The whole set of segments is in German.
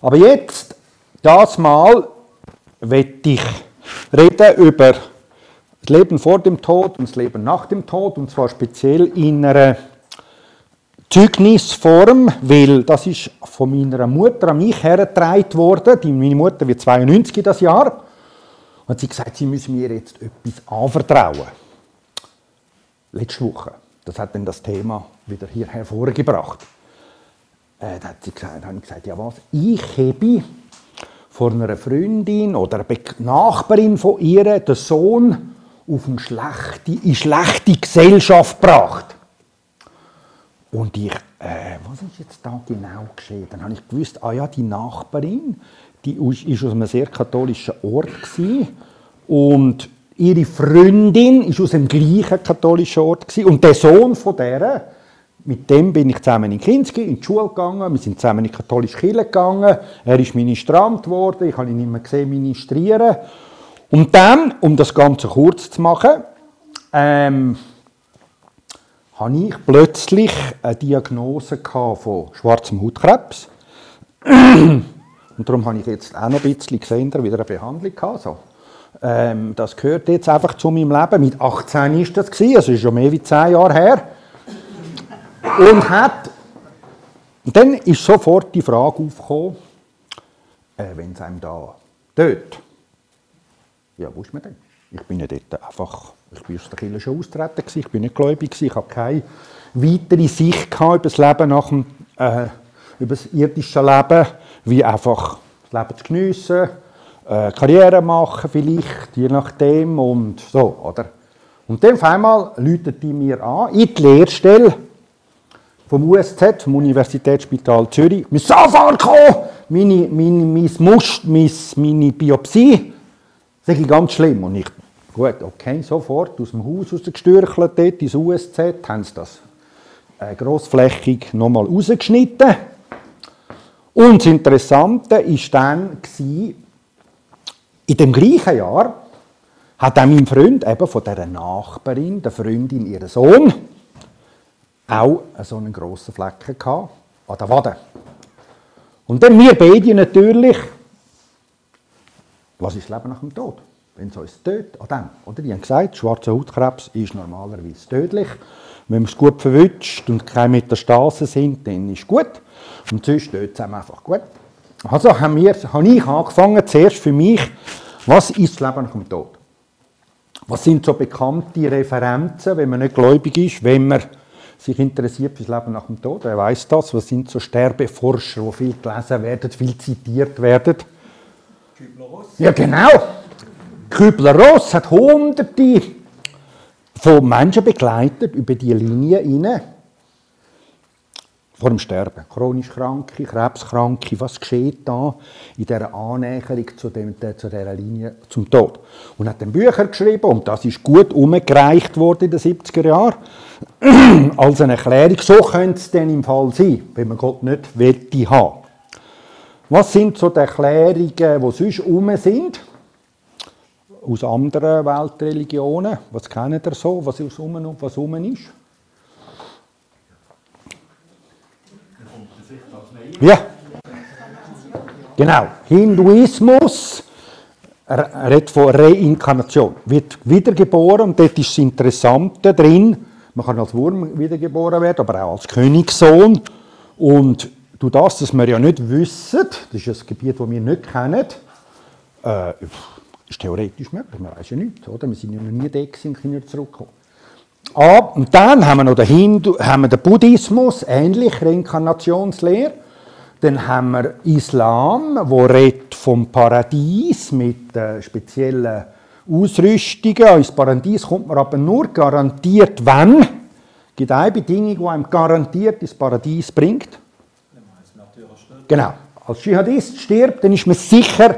Aber jetzt, das Mal, werde ich reden über das Leben vor dem Tod und das Leben nach dem Tod, und zwar speziell in einer Zeugnisform, weil das ist von meiner Mutter an mich hergetragen worden. Meine Mutter wird 92 das Jahr. Und sie hat gesagt, sie müssen mir jetzt etwas anvertrauen. Letzte Woche. Das hat dann das Thema wieder hier hervorgebracht. Äh, da hat sie gesagt, habe ich gesagt, ja was, ich habe von einer Freundin oder einer Nachbarin von ihr den Sohn auf eine schlechte, in schlechte Gesellschaft gebracht. Und ich, äh, was ist jetzt da genau geschehen? Dann habe ich gewusst, ah ja, die Nachbarin, die ist aus einem sehr katholischen Ort gewesen, und ihre Freundin ist aus dem gleichen katholischen Ort gewesen, und der Sohn von der, mit dem bin ich zusammen in Kinski in die Schule gegangen, wir sind zusammen in die katholische Kirche gegangen, er ist Ministrant geworden, ich habe ihn nicht mehr gesehen ministrieren. Und dann, um das Ganze kurz zu machen, ähm, hatte ich plötzlich eine Diagnose von schwarzem Hautkrebs. Und darum habe ich jetzt auch noch ein bisschen gesehen, wieder eine Behandlung gehabt. So. Ähm, das gehört jetzt einfach zu meinem Leben. Mit 18 war das, also ist schon mehr als 10 Jahre her. Und, hat, und dann ist sofort die Frage aufgekommen, äh, wenn es einem da tötet, ja, wo ist man denn? Ich bin ja dort einfach, ich bin aus der Kirche schon austreten, ich bin nicht gläubig, ich habe keine weitere Sicht über das Leben nach dem, äh, über das irdische Leben, wie einfach das Leben zu geniessen, äh, Karriere machen vielleicht, je nachdem und so, oder? Und dann auf einmal läutet die mir an, in die Lehrstelle vom USZ, vom Universitätsspital Zürich, mit sofort kommen, meine, meine, Must, meine, meine Biopsie, das ist ganz schlimm. Und ich Gut, okay, sofort aus dem Haus rausgestürchelt, dort ins USZ, haben sie das äh, grossflächig nochmal rausgeschnitten. Und das Interessante war dann, in dem gleichen Jahr hat auch mein Freund eben von dieser Nachbarin, der Freundin, ihren Sohn, auch so einen grossen Flecken gehabt, an der Wade. Und dann wir beide natürlich, was ist das Leben nach dem Tod? wenn es uns tötet, an dem. Oder? Die haben gesagt, schwarzer Hautkrebs ist normalerweise tödlich. Wenn man es gut verwünscht und keine Metastasen sind, dann ist es gut. Und sonst tötet es einfach gut. Also haben wir, habe ich angefangen, zuerst für mich, was ist das Leben nach dem Tod? Was sind so bekannte Referenzen, wenn man nicht gläubig ist, wenn man sich interessiert für das Leben nach dem Tod? Wer weiß das? Was sind so Sterbeforscher, die viel gelesen werden, viel zitiert werden? Ja, genau. Kübler-Ross hat Hunderte von Menschen begleitet über die Linie hinein. Vor dem Sterben. Chronisch Kranke, Krebskranke, was geschieht da in dieser Annäherung zu, dem, zu dieser Linie zum Tod? Und hat dann Bücher geschrieben und das ist gut umgereicht worden in den 70er Jahren. Als eine Erklärung, so könnte es dann im Fall sein, wenn man Gott nicht wette haben. Was sind so die Erklärungen, die sonst um sind? aus anderen Weltreligionen. Was kennt ihr so? Was und was um ist? Ja. Genau. Hinduismus redet von Reinkarnation. Wird wiedergeboren und dort ist das Interessante drin. Man kann als Wurm wiedergeboren werden, aber auch als Königssohn. Und du das, dass wir ja nicht wissen, das ist ein Gebiet, das wir nicht kennen, äh, ist theoretisch möglich, man weiß ja nichts, oder? Wir sind ja noch nie da und können zurückkommen. Ah, und dann haben wir noch den, Hindu, haben wir den Buddhismus, ähnlich, Reinkarnationslehre. Dann haben wir Islam, wo vom Paradies mit äh, speziellen Ausrüstungen. Ins Paradies kommt man aber nur garantiert, wenn. Es gibt eine Bedingung, die einem garantiert ins Paradies bringt. Genau. Als Dschihadist stirbt, dann ist man sicher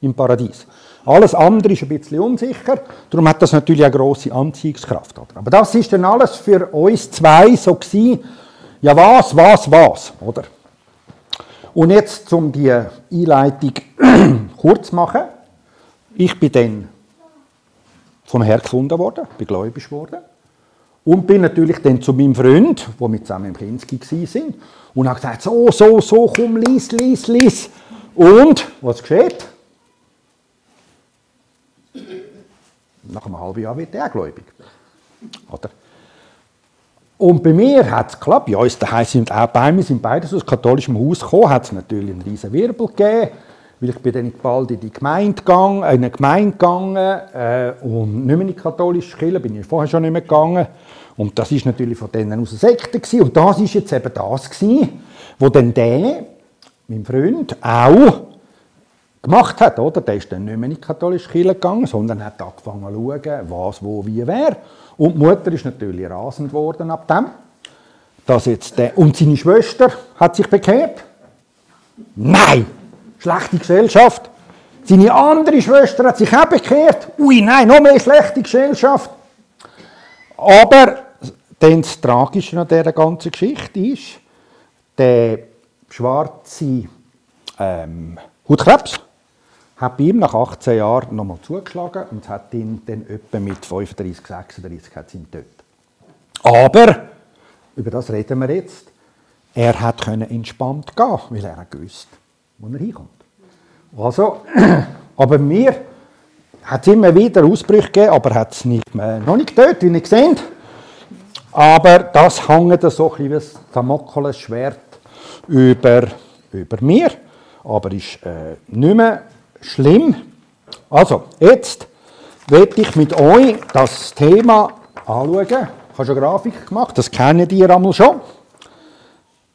im Paradies. Alles andere ist ein bisschen unsicher, darum hat das natürlich eine grosse Anziehungskraft. Aber das ist dann alles für uns zwei so gewesen, ja was, was, was, oder? Und jetzt, um die Einleitung kurz zu machen, ich bin dann vom Herrn gefunden worden, bin gläubig worden und bin natürlich dann zu meinem Freund, wo wir zusammen im Kinski sind, und habe gesagt, so, so, so, komm, lies, lies, lies. Und was geschieht? Nach einem halben Jahr wird er gläubig. Oder? Und bei mir hat es geklappt. Ja, uns daheim sind auch bei mir sind beide aus katholischem Haus gekommen, hat es natürlich einen riesen Wirbel gegeben, weil ich bin dann bald in die Gemeinde gegangen, in eine Gemeinde gegangen äh, und nicht mehr in die katholische Kirche, bin ich vorher schon nicht mehr gegangen. Und das ist natürlich von denen aus der Sekte gewesen. Und das ist jetzt eben das gewesen, wo dann der, mein Freund, auch gemacht hat, oder? Der ist dann nicht mehr in die katholische Kirche gegangen, sondern hat angefangen zu schauen, was, wo, wie, wer. Und die Mutter ist natürlich rasend geworden ab dem. Dass jetzt der, und seine Schwester hat sich bekehrt. Nein! Schlechte Gesellschaft. Seine andere Schwester hat sich auch bekehrt. Ui, nein, noch mehr schlechte Gesellschaft. Aber das Tragische an dieser ganzen Geschichte ist, der schwarze ähm, Hautkrebs hat bei ihm nach 18 Jahren nochmal zugeschlagen und hat ihn dann etwa mit 35, 36 hat ihn tötet. Aber, über das reden wir jetzt, er hat können entspannt gehen, weil er gewusst, wo er hinkommt. Also, aber mir hat es immer wieder Ausbrüche gegeben, aber hat es nicht mehr, noch nicht getötet, wie ihr seht. Aber das hängt so ein bisschen wie ein Damoklesschwert über, über mir, aber ist äh, nicht mehr schlimm. Also, jetzt werde ich mit euch das Thema anschauen. Ich habe schon Grafik gemacht, das kennen ihr einmal schon.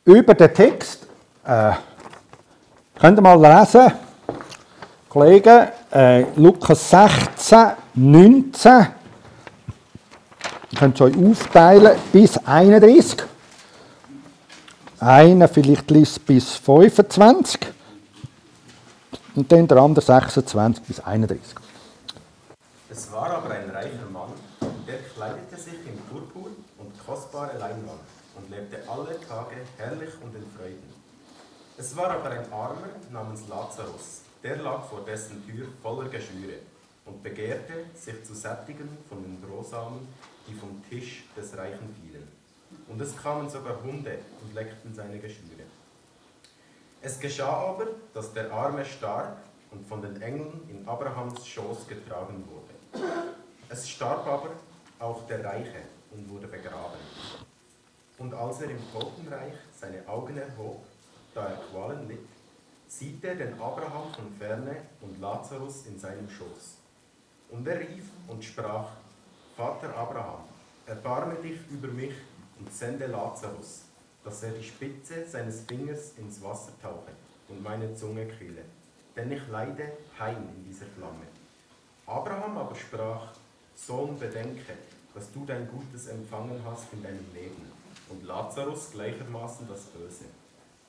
Über den Text äh, könnt ihr mal lesen, Kollegen, äh, Lukas 16, 19. Ihr könnt es euch aufteilen bis 31. Einer vielleicht bis 25 und dann der andere 26 bis 31. Es war aber ein reicher Mann, der kleidete sich in Purpur und kostbare Leinwand und lebte alle Tage herrlich und in Freuden. Es war aber ein Armer namens Lazarus, der lag vor dessen Tür voller Geschwüre und begehrte, sich zu sättigen von den Brosamen, die vom Tisch des Reichen fielen. Und es kamen sogar Hunde und leckten seine Geschwüre. Es geschah aber, dass der Arme starb und von den Engeln in Abrahams Schoß getragen wurde. Es starb aber auch der Reiche und wurde begraben. Und als er im Totenreich seine Augen erhob, da er Qualen litt, sieht er den Abraham von ferne und Lazarus in seinem Schoß. Und er rief und sprach, Vater Abraham, erbarme dich über mich und sende Lazarus, dass er die Spitze seines Fingers ins Wasser tauche und meine Zunge quille, denn ich leide heim in dieser Flamme. Abraham aber sprach, Sohn, bedenke, dass du dein Gutes empfangen hast in deinem Leben und Lazarus gleichermaßen das Böse.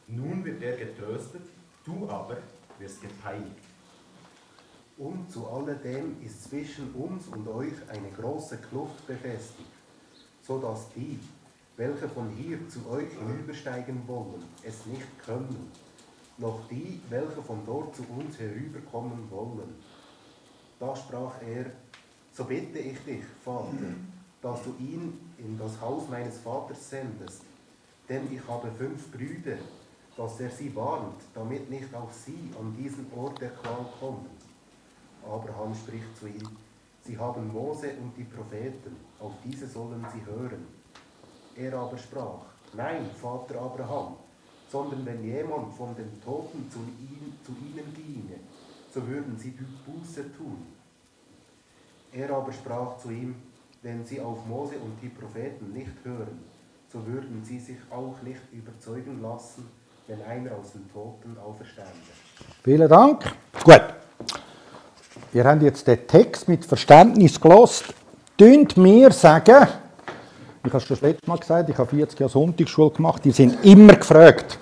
Nun wird er getröstet, du aber wirst gepeinigt. Und zu alledem ist zwischen uns und euch eine große Kluft befestigt, so dass die, welche von hier zu euch hinübersteigen wollen, es nicht können, noch die, welche von dort zu uns herüberkommen wollen. Da sprach er, so bitte ich dich, Vater, dass du ihn in das Haus meines Vaters sendest, denn ich habe fünf Brüder, dass er sie warnt, damit nicht auch sie an diesen Ort der Qual kommen. Abraham spricht zu ihm, sie haben Mose und die Propheten, auf diese sollen sie hören. Er aber sprach, nein, Vater Abraham, sondern wenn jemand von den Toten zu, ihn, zu ihnen ginge, so würden sie Buße tun. Er aber sprach zu ihm, wenn sie auf Mose und die Propheten nicht hören, so würden sie sich auch nicht überzeugen lassen, wenn einer aus den Toten auferstände. Vielen Dank. Gut. Wir haben jetzt den Text mit Verständnis gelost. Tönt mir sagen, ich habe es schon das letzte Mal gesagt, ich habe 40 Jahre Sonntagsschule gemacht, die sind immer gefragt.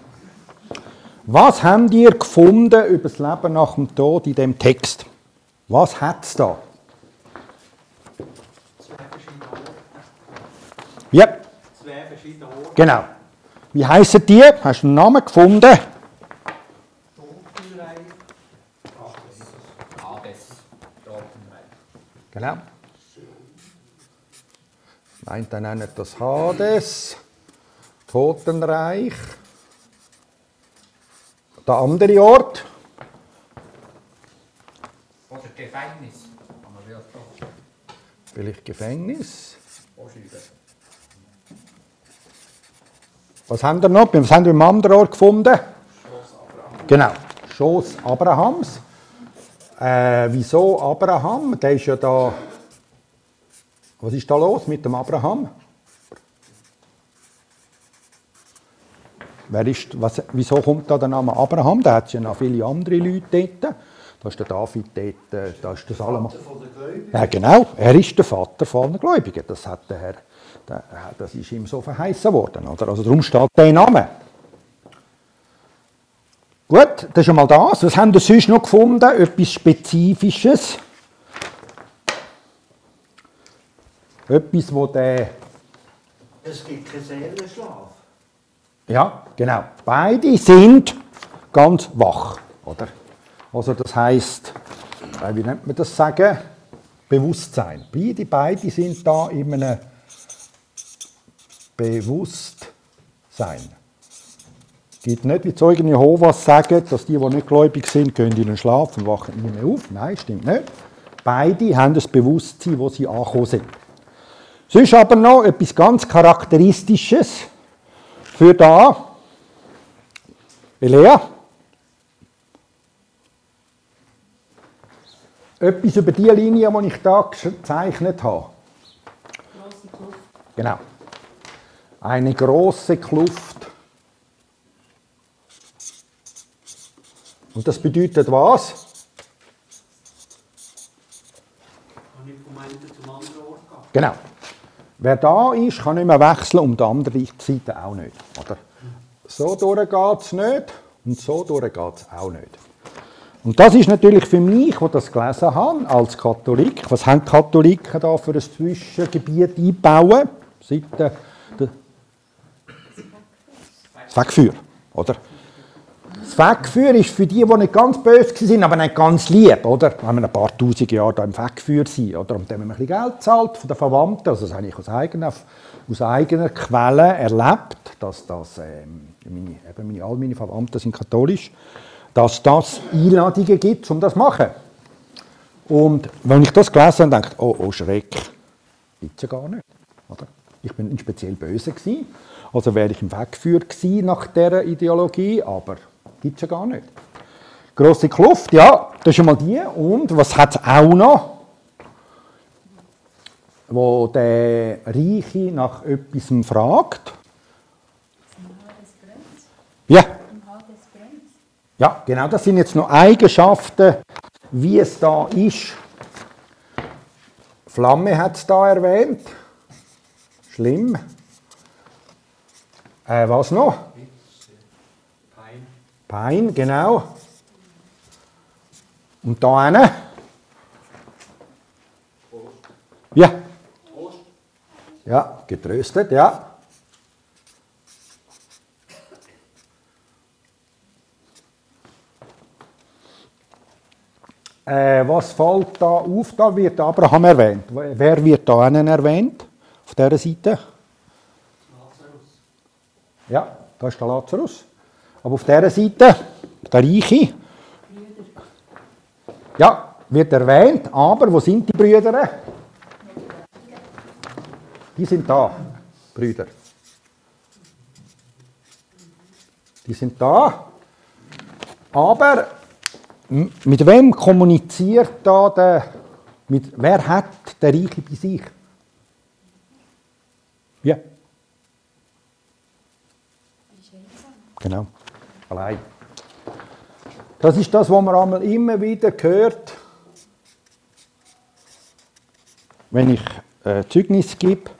Was habt ihr gefunden über das Leben nach dem Tod in dem Text? Was hat es da? Zwei verschiedene Orte. Ja, Zwei verschiedene Orte. genau. Wie heißen die? Hast du einen Namen gefunden? Totenreich. Hades. Hades. Totenreich. Genau einen nennt das Hades, Totenreich. Der andere Ort. Oder Gefängnis. Vielleicht Gefängnis. Was haben wir noch? Was haben wir im anderen Ort gefunden? Schoss Genau, Schoss Abrahams. Äh, wieso Abraham? Der ist ja da was ist da los mit dem Abraham? Wer ist, was, wieso kommt da der Name Abraham? Da hat es ja noch viele andere Leute dort. Da ist der David dort, äh, da ist der Salomo. Ja, genau, er ist der Vater aller Gläubigen. Das, hat der Herr, der, das ist ihm so verheißen worden. Oder? Also darum steht der Name. Gut, das ist schon mal das. Was haben wir sonst noch gefunden? Etwas Spezifisches. Etwas, wo der... Es gibt keinen Seelenschlaf. Ja, genau. Beide sind ganz wach, oder? Also das heißt, äh, wie nennt man das sagen? Bewusstsein. Beide, beide sind da in einem Bewusstsein. Es gibt nicht, wie Zeugen Jehovas sagen, dass die, die nicht gläubig sind, gehen in den Schlaf und wachen nie mehr auf. Nein, stimmt nicht. Beide haben das Bewusstsein, wo sie angekommen sind. Sonst aber noch etwas ganz Charakteristisches für da. Elea. Etwas über die Linie, die ich da gezeichnet habe. Genau. Eine große Kluft. Und das bedeutet was? Genau. Wer da ist, kann nicht mehr wechseln und die andere Seite auch nicht. Oder? So durch geht es nicht und so durch geht es auch nicht. Und das ist natürlich für mich, der das gelesen habe, als Katholik, was haben die Katholiken da für ein Zwischengebiet einbauen? Seit der, das Wegfeuer, oder? Das Wegfeuer ist für die, die nicht ganz böse sind, aber nicht ganz lieb, oder? Wenn wir ein paar tausend Jahre da im Wegfeuer sind, oder? Und dann haben wir ein bisschen Geld zahlt von den Verwandten, also das habe ich aus eigener, aus eigener Quelle erlebt, dass das, ähm, meine, eben meine, all meine Verwandten sind katholisch, dass das Einladungen gibt, um das zu machen. Und wenn ich das gelesen habe, denke ich, oh, oh Schreck, gibt es ja gar nicht. Oder? Ich bin speziell böse gewesen, also wäre ich im Wegfeuer gewesen nach dieser Ideologie, aber gibt es ja gar nicht. Grosse Kluft, ja, das ist schon mal die. Und was hat es auch noch? Wo der Reiche nach etwas fragt. Ja, ja, genau, das sind jetzt noch Eigenschaften, wie es da ist. Flamme hat es da erwähnt. Schlimm. Äh, was noch? Pein, genau. Und da eine? Ja. Ja, getröstet, ja. Äh, was fällt da auf? Da wird Abraham erwähnt. Wer wird da einen erwähnt? Auf dieser Seite? Lazarus. Ja, da ist der Lazarus. Aber auf dieser Seite, der Reiche. Ja, wird erwähnt, aber wo sind die Brüder? Die sind da, Brüder. Die sind da. Aber mit wem kommuniziert da der, mit, wer hat der Reiche bei sich? Ja. Genau. Allein. Das ist das, was man einmal immer wieder hört, wenn ich äh, Zeugnis gebe.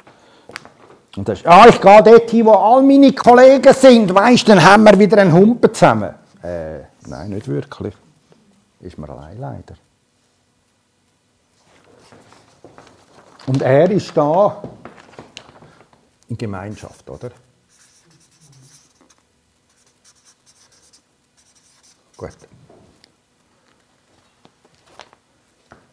Und das ist, ah, ich gehe dort hin, wo all meine Kollegen sind, weißt, dann haben wir wieder einen Humpen zusammen. Äh, nein, nicht wirklich. Ist mir allein leider. Und er ist da in Gemeinschaft, oder? Gut.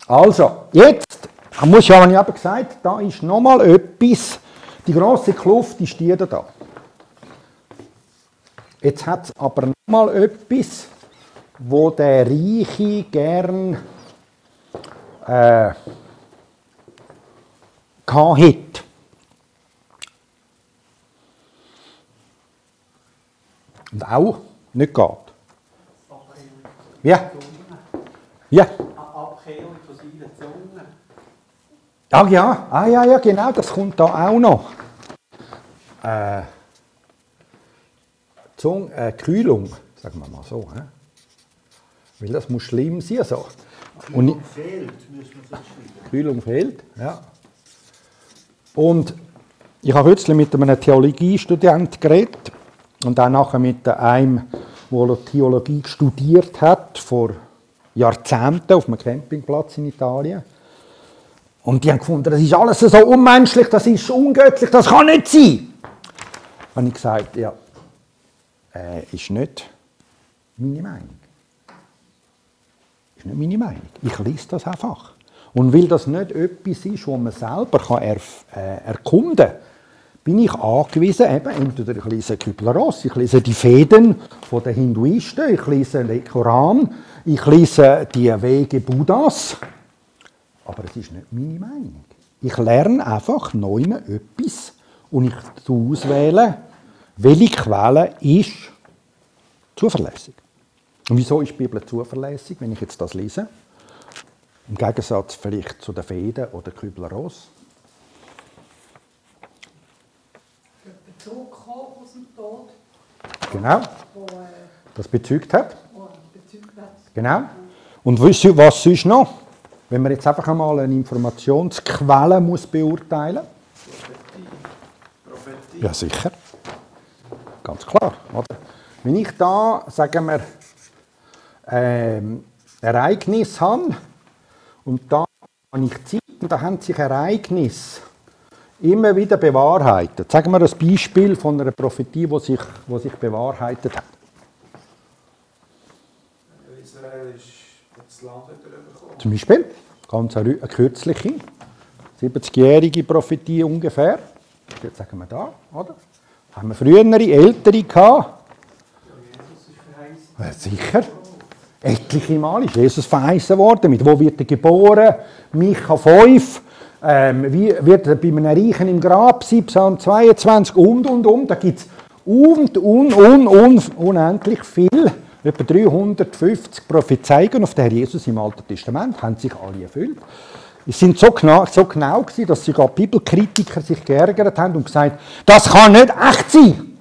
Also, jetzt, ich muss ja, habe ich eben gesagt, da ist nochmal etwas, die grosse Kluft ist die da. Jetzt hat es aber nochmal etwas, wo der Reiche gern äh, hat. Und auch nicht geht. Ja, ja. Abkehrung von seinen Zungen. Ah ja, ah, ja, ja, genau, das kommt da auch noch. Äh, Zung, äh, Kühlung, sagen wir mal so. He? Weil das muss schlimm sein. So. Und ich- fehlt, müssen wir so schreiben. Kühlung fehlt. Ja. Und ich habe kürzlich mit einem Theologiestudent geredet und dann nachher mit einem, der Theologie studiert hat, vor Jahrzehnten auf einem Campingplatz in Italien. Und die haben gefunden, das ist alles so unmenschlich, das ist ungöttlich, das kann nicht sein. Habe ich gesagt, ja, äh, ist nicht meine Meinung. Ist nicht meine Meinung. Ich lese das einfach. Und weil das nicht etwas ist, was man selber kann erf äh, erkunden kann, bin ich angewiesen, eben, entweder ich lese Kübler-Ross, ich lese die Fäden der Hinduisten, ich lese den Koran, ich lese die Wege Buddhas. Aber es ist nicht meine Meinung. Ich lerne einfach neu etwas und ich tue auswählen, welche Quelle ist zuverlässig. Und wieso ist die Bibel zuverlässig, wenn ich jetzt das lese? Im Gegensatz vielleicht zu den Fäden oder Kübler-Ross. Bezug gekommen aus dem Tod, Genau, das bezeugt hat. Genau. Und was sonst noch? Wenn man jetzt einfach einmal eine Informationsquelle muss beurteilen Prophetie. Ja, sicher. Ganz klar. Oder? Wenn ich da, sagen wir, ähm, Ereignis habe und da habe ich Zeit und da haben sich Ereignisse immer wieder bewahrheitet. Sagen wir ein Beispiel von einer Prophetie, die sich, die sich bewahrheitet hat. Israel ist das Land wieder bekommen. Zum Beispiel, ganz eine, kürzliche, 70-jährige Prophetie ungefähr. Jetzt sagen wir da, oder? Haben wir frühere, ältere gehabt? Jesus ist verheißen. Ja, sicher. Etliche Mal ist Jesus verheißen worden. Mit wo wird er geboren? Micha 5. Ähm, wie wird er bei einem Reichen im Grab sein? Psalm 22 und, und, und. Da gibt es und, und, und, und, unendlich viel. Etwa 350 Prophezeiungen auf den Herr Jesus im Alten Testament haben sich alle erfüllt. Es sind so genau, so genau gewesen, dass sogar Bibelkritiker sich geärgert haben und gesagt, das kann nicht echt sein.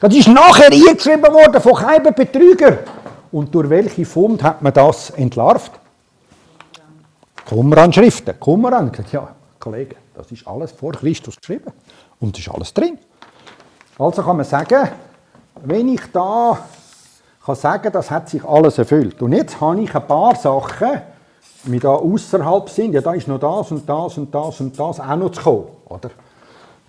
Das ist nachher eingeschrieben worden von keinem Betrüger. Und durch welche Fund hat man das entlarvt? Qumran-Schriften. Qumran, ja, Kollege, das ist alles vor Christus geschrieben. Und es ist alles drin. Also kann man sagen, wenn ich da kann sagen, das hat sich alles erfüllt. Und jetzt habe ich ein paar Sachen, die da außerhalb sind. Ja, da ist noch das und das und das und das auch noch zu kommen. Oder?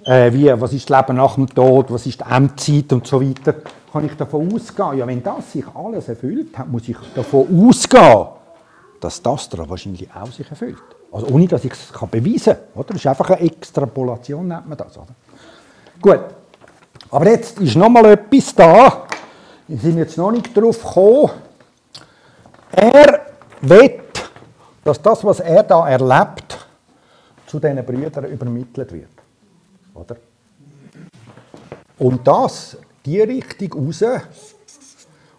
äh, wie, was ist das Leben nach dem Tod, was ist die Endzeit und so weiter, kann ich davon ausgehen, ja, wenn das sich alles erfüllt hat, muss ich davon ausgehen, dass das da wahrscheinlich auch sich erfüllt. Also ohne, dass ich es beweisen kann. Das ist einfach eine Extrapolation, nennt man das. Oder? Gut, aber jetzt ist noch mal etwas da. Wir sind jetzt noch nicht darauf gekommen. Er will, dass das, was er da erlebt, zu diesen Brüdern übermittelt wird. Oder? Und das, die Richtung raus,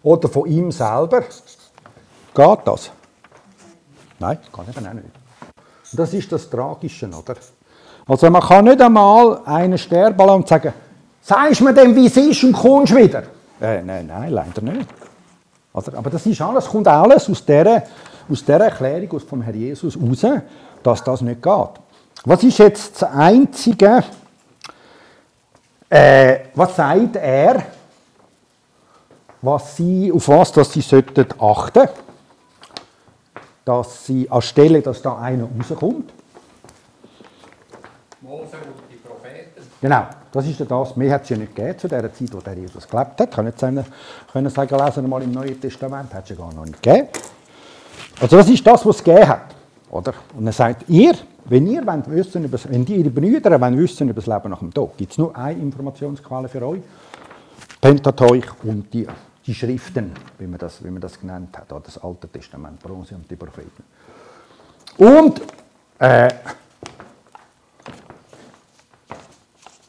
oder von ihm selber, geht das? Nein, geht eben auch nicht. Das ist das Tragische, oder? Also man kann nicht einmal einen sterben lassen und sagen, sagst mir dem, wie es ist und kommst wieder? Äh, nein, nein, leider nicht. Also, aber das ist alles, kommt alles aus dieser, aus dieser Erklärung aus vom Herr Jesus raus, dass das nicht geht. Was ist jetzt das Einzige, äh, was sagt er, was sie, auf was dass sie sollten achten dass sie anstelle, dass da einer rauskommt. Mose und die Propheten. Genau, das ist ja das. Mehr hat es ja nicht gegeben zu der Zeit, wo der Jesus gelebt hat. Nicht sagen, können sagen, lesen mal im Neuen Testament, hat es ja gar noch nicht gegeben. Also das ist das, was es gegeben hat. Oder? Und er sagt, ihr, wenn ihr wollt wissen, über, wenn die, ihre Brüder wollen wissen über das Leben nach dem Tod, gibt es nur eine Informationsquelle für euch. Pentateuch und die, die Schriften, wie man, das, wie man das genannt hat, das Alte Testament, Bronze und die Propheten. Und, äh,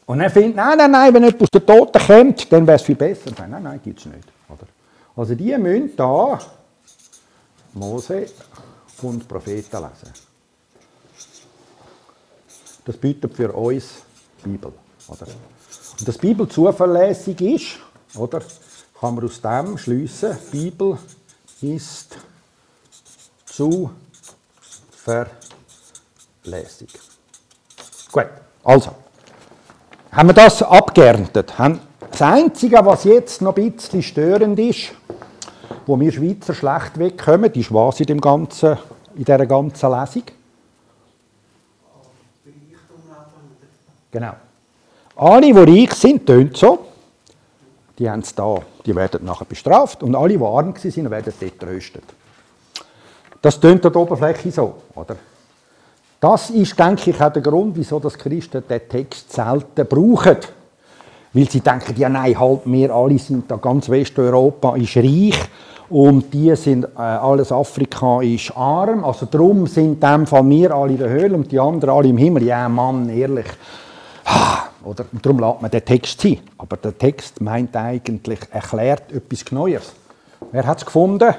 und er findet, nein, nein, nein, wenn jemand aus den Toten kommt, dann wäre es viel besser. Nein, nein, nein, gibt es nicht. Oder? Also die müssen da Mose und Propheten lesen. Das bietet für uns die Bibel. Oder? Und dass die Bibel zuverlässig ist, oder, kann man aus dem schließen, die Bibel ist zuverlässig. Gut, also, haben wir das abgeerntet. Das Einzige, was jetzt noch ein bisschen störend ist, wo wir Schweizer schlecht wegkommen, ist was in, dem ganzen, in dieser ganzen Lesung? Genau. Alle, die reich sind, tönt so. Die haben es da. Die werden nachher bestraft. Und alle, die arm waren, werden dort tröstet. Das tönt an der Oberfläche so, oder? Das ist, denke ich, auch der Grund, wieso das Christen den Text selten brauchen. Weil sie denken, ja nein, halt, wir alle sind da, ganz Westeuropa ist reich und die sind, äh, alles Afrika ist arm. Also darum sind in dem Fall wir alle in der Höhle und die anderen alle im Himmel. Ja, Mann, ehrlich. Ah, oder? Und darum lässt man den Text sein. Aber der Text meint eigentlich, erklärt etwas Neues. Wer hat es gefunden?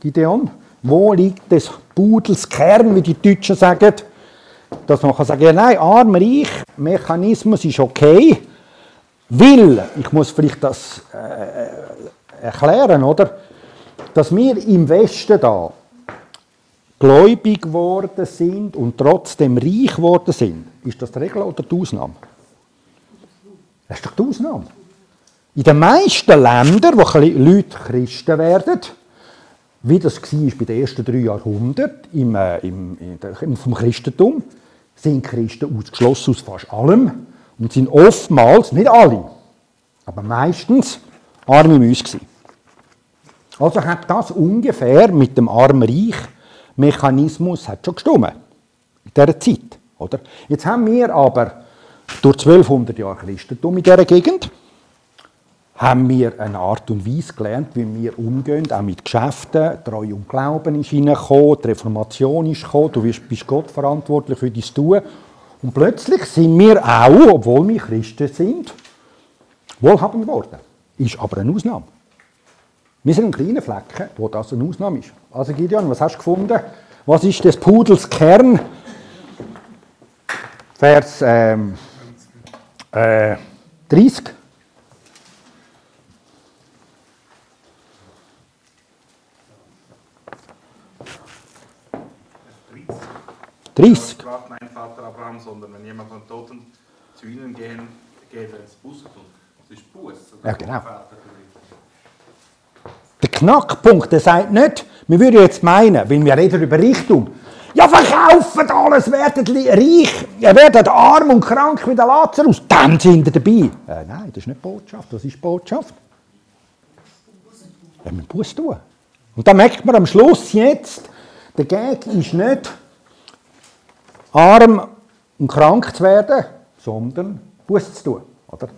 Gideon? Wo liegt des Pudels Kern, wie die Deutschen sagen? Dass man kann sagen, ja, nein, arm, reich, Mechanismus ist okay, weil, ich muss vielleicht das äh, erklären, oder? Dass wir im Westen da gläubig geworden sind und trotzdem reich geworden sind, ist das die Regel oder die Ausnahme? Das ist doch die Ausnahme. In den meisten Ländern, wo Leute Christen werden, wie das war bei den ersten drei Jahrhunderten im, äh, im, im, vom Christentum, sind Christen ausgeschlossen aus fast allem und sind oftmals, nicht alle, aber meistens arme Mäuse. Also hat das ungefähr mit dem Arm-Reich-Mechanismus schon gestimmt. In dieser Zeit. Oder? Jetzt haben wir aber durch 1200 Jahre Christentum in dieser Gegend haben wir eine Art und Weise gelernt, wie wir umgehen, auch mit Geschäften. Treu und Glauben ist hineingekommen, die Reformation ist gekommen, du bist Gott verantwortlich für dein Tun. Und plötzlich sind wir auch, obwohl wir Christen sind, wohlhabend geworden. Ist aber eine Ausnahme. Wir sind ein kleiner Flecken, wo das eine Ausnahme ist. Also Gideon, was hast du gefunden? Was ist des Pudels Kern? Vers ähm, äh, 30. 30. sprach mein Vater Abraham, sondern wenn jemand von Toten zu ihnen gehen, geht er ins Buße tun. Das ist Buß. Ja, genau. Der Knackpunkt, der sagt nicht, wir würden jetzt meinen, wenn wir reden über Richtung, ja, verkauft alles, werdet reich, werdet arm und krank wie der Lazarus, dann sind ihr dabei. Äh, nein, das ist nicht Botschaft. Was ist Botschaft? Wir Buß tun. Und da merkt man am Schluss jetzt, der Gag ist nicht, arm und krank zu werden, sondern Buß zu tun. Oder?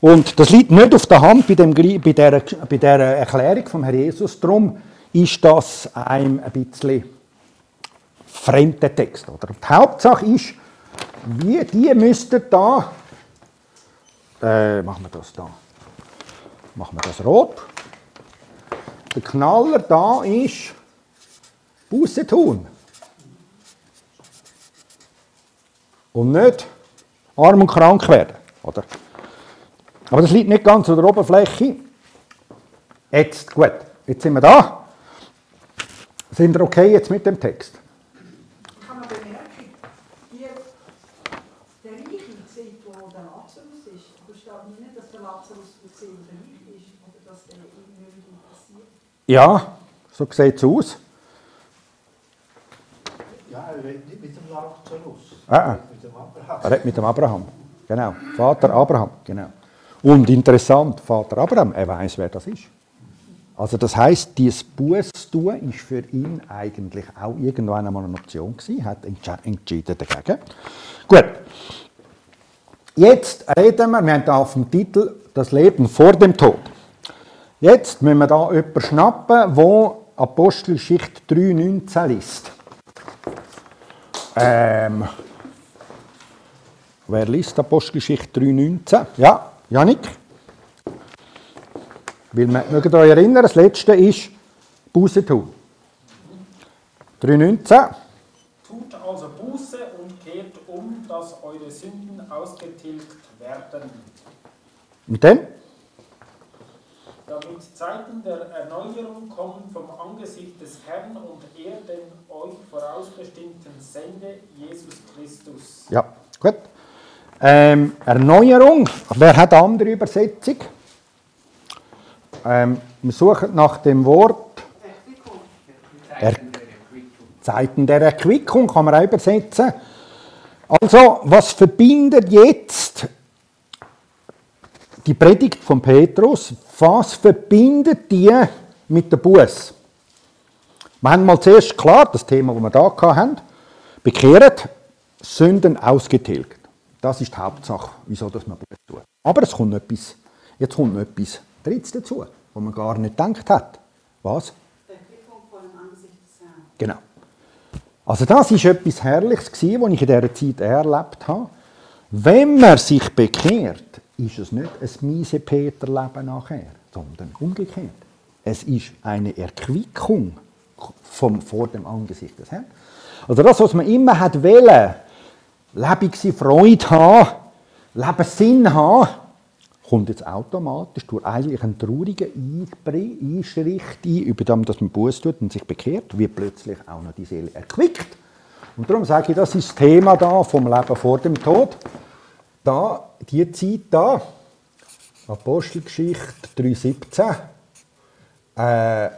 Und das liegt nicht auf der Hand bei, dem, bei, der, bei der Erklärung vom Herrn Jesus. Darum ist das einem ein bisschen fremder Text. Oder? Die Hauptsache ist, wie die müssten da, äh, machen wir das da, machen wir das rot. Der Knaller da ist Buße tun. Und nicht arm und krank werden. Oder? Aber das liegt nicht ganz an der Oberfläche. Jetzt, gut, jetzt sind wir da. Sind wir okay jetzt mit dem Text? Ich habe eine Bemerkung. Die, der Reiche sieht, wo der Lazarus ist. Aber es steht nicht, dass der Lazarus sieht, der Reich ist. Oder dass der ihm irgendwie passiert. Ja, so sieht es aus. Ja, er redet nicht mit dem Lazarus. Ah, ah. Mit dem Abraham. Er redet mit dem Abraham. Genau. Vater Abraham. Genau. Und interessant, Vater Abraham, er weiß, wer das ist. Also das heißt, dieses Bußtun ist für ihn eigentlich auch irgendwann einmal eine Option gewesen, hat entschieden dagegen. Gut. Jetzt reden wir, wir haben da auf dem Titel das Leben vor dem Tod. Jetzt müssen wir da jemanden schnappen, wo Apostelgeschichte 3,19 liest. Ähm, wer liest Apostelgeschichte 3,19? Ja, Janik? Weil wir mögt euch erinnern, das letzte ist Buße tun. 3,19. Tut also Buße und kehrt um, dass eure Sünden ausgetilgt werden, Und dann? Zeiten der Erneuerung kommen vom Angesicht des Herrn und er den euch vorausbestimmten Sende, Jesus Christus. Ja, gut. Ähm, Erneuerung. Wer hat eine andere Übersetzung? Ähm, wir suchen nach dem Wort Er Zeiten der Erquickung, kann man auch übersetzen. Also, was verbindet jetzt die Predigt von Petrus? Was verbindet die mit der Buß? Wir haben mal zuerst klar das Thema, das wir da hatten, bekehrt, Sünden ausgetilgt. Das ist die Hauptsache, wieso dass man Buß tut. Aber es kommt etwas, jetzt kommt noch etwas Drittes dazu, wo man gar nicht gedacht hat. Was? Genau. Also das ist etwas Herrliches gewesen, was ich in dieser Zeit erlebt habe. Wenn man sich bekehrt, ist es nicht ein miese Peterleben nachher, sondern umgekehrt. Es ist eine Erquickung vom, vor dem Angesicht des Herrn. Also das, was man immer hat wollen, lebige Freude haben, Lebenssinn haben, kommt jetzt automatisch durch eigentlich einen traurigen Einschritt ein, über dem, dass man Buß tut und sich bekehrt, wird plötzlich auch noch die Seele erquickt. Und darum sage ich, das ist das Thema da vom Leben vor dem Tod. Da, die Zeit da, Apostelgeschichte 3,17, äh, äh,